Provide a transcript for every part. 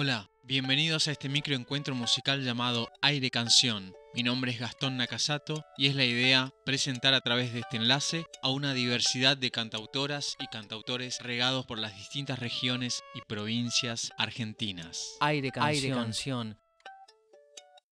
Hola, bienvenidos a este microencuentro musical llamado Aire Canción. Mi nombre es Gastón Nakasato y es la idea presentar a través de este enlace a una diversidad de cantautoras y cantautores regados por las distintas regiones y provincias argentinas. Aire Canción.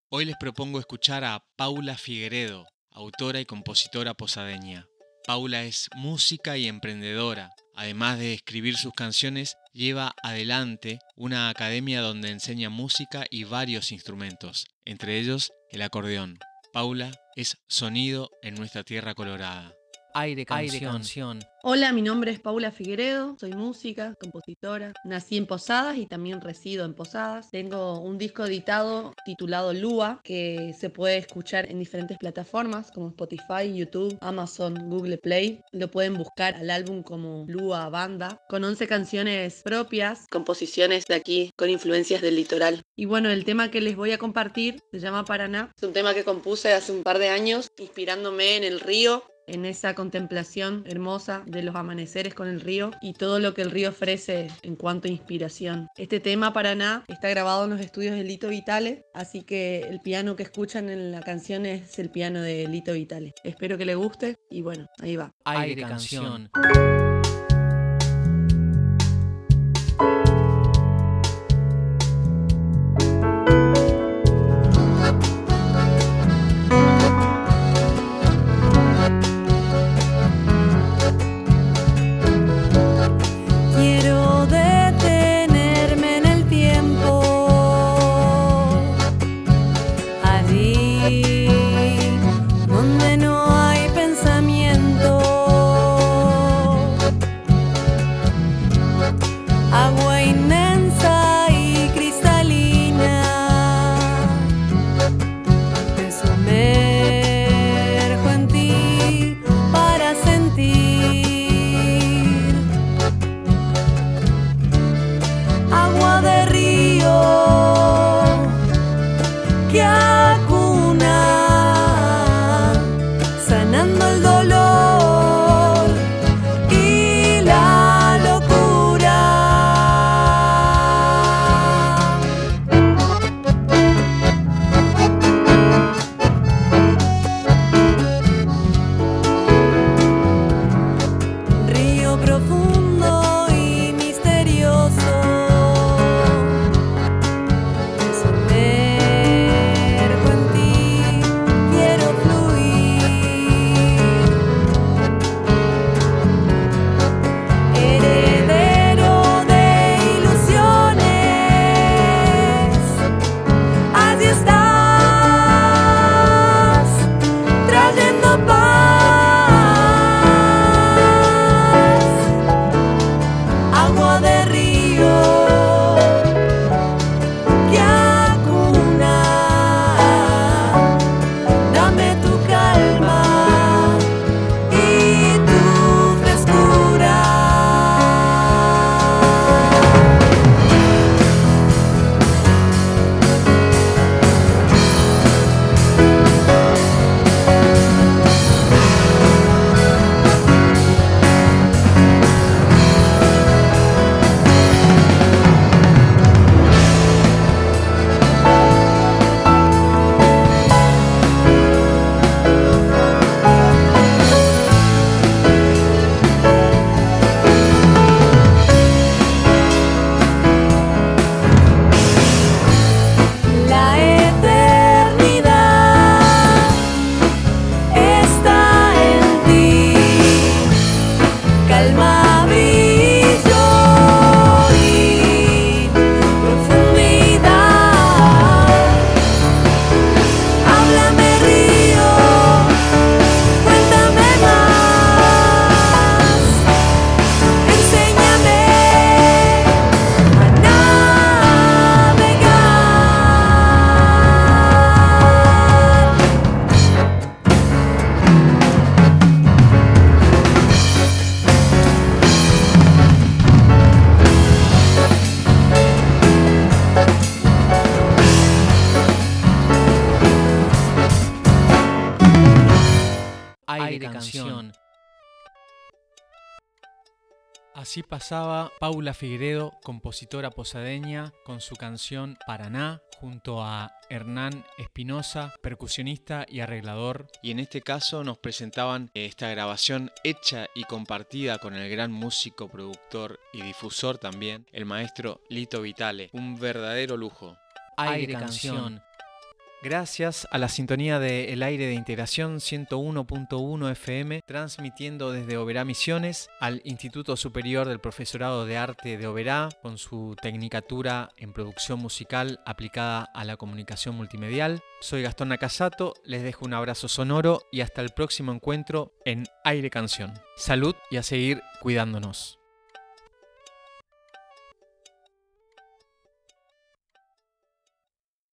Hoy les propongo escuchar a Paula Figueredo, autora y compositora posadeña. Paula es música y emprendedora. Además de escribir sus canciones, lleva adelante una academia donde enseña música y varios instrumentos, entre ellos el acordeón. Paula es sonido en nuestra tierra colorada. Aire Canción. Hola, mi nombre es Paula Figueredo, soy música, compositora. Nací en Posadas y también resido en Posadas. Tengo un disco editado titulado Lua que se puede escuchar en diferentes plataformas como Spotify, YouTube, Amazon, Google Play. Lo pueden buscar al álbum como Lua Banda, con 11 canciones propias, composiciones de aquí con influencias del litoral. Y bueno, el tema que les voy a compartir se llama Paraná. Es un tema que compuse hace un par de años inspirándome en el río en esa contemplación hermosa de los amaneceres con el río y todo lo que el río ofrece en cuanto a inspiración. Este tema Paraná está grabado en los estudios de Lito Vitale, así que el piano que escuchan en la canción es el piano de Lito Vitale. Espero que le guste y bueno, ahí va. Aire Canción. Así pasaba Paula Figueredo, compositora posadeña, con su canción Paraná, junto a Hernán Espinosa, percusionista y arreglador. Y en este caso nos presentaban eh, esta grabación hecha y compartida con el gran músico, productor y difusor también, el maestro Lito Vitale. Un verdadero lujo. Aire, Aire canción. Gracias a la sintonía de El Aire de Integración 101.1 FM, transmitiendo desde Oberá Misiones al Instituto Superior del Profesorado de Arte de Oberá, con su tecnicatura en producción musical aplicada a la comunicación multimedial. Soy Gastón Nakasato, les dejo un abrazo sonoro y hasta el próximo encuentro en Aire Canción. Salud y a seguir cuidándonos.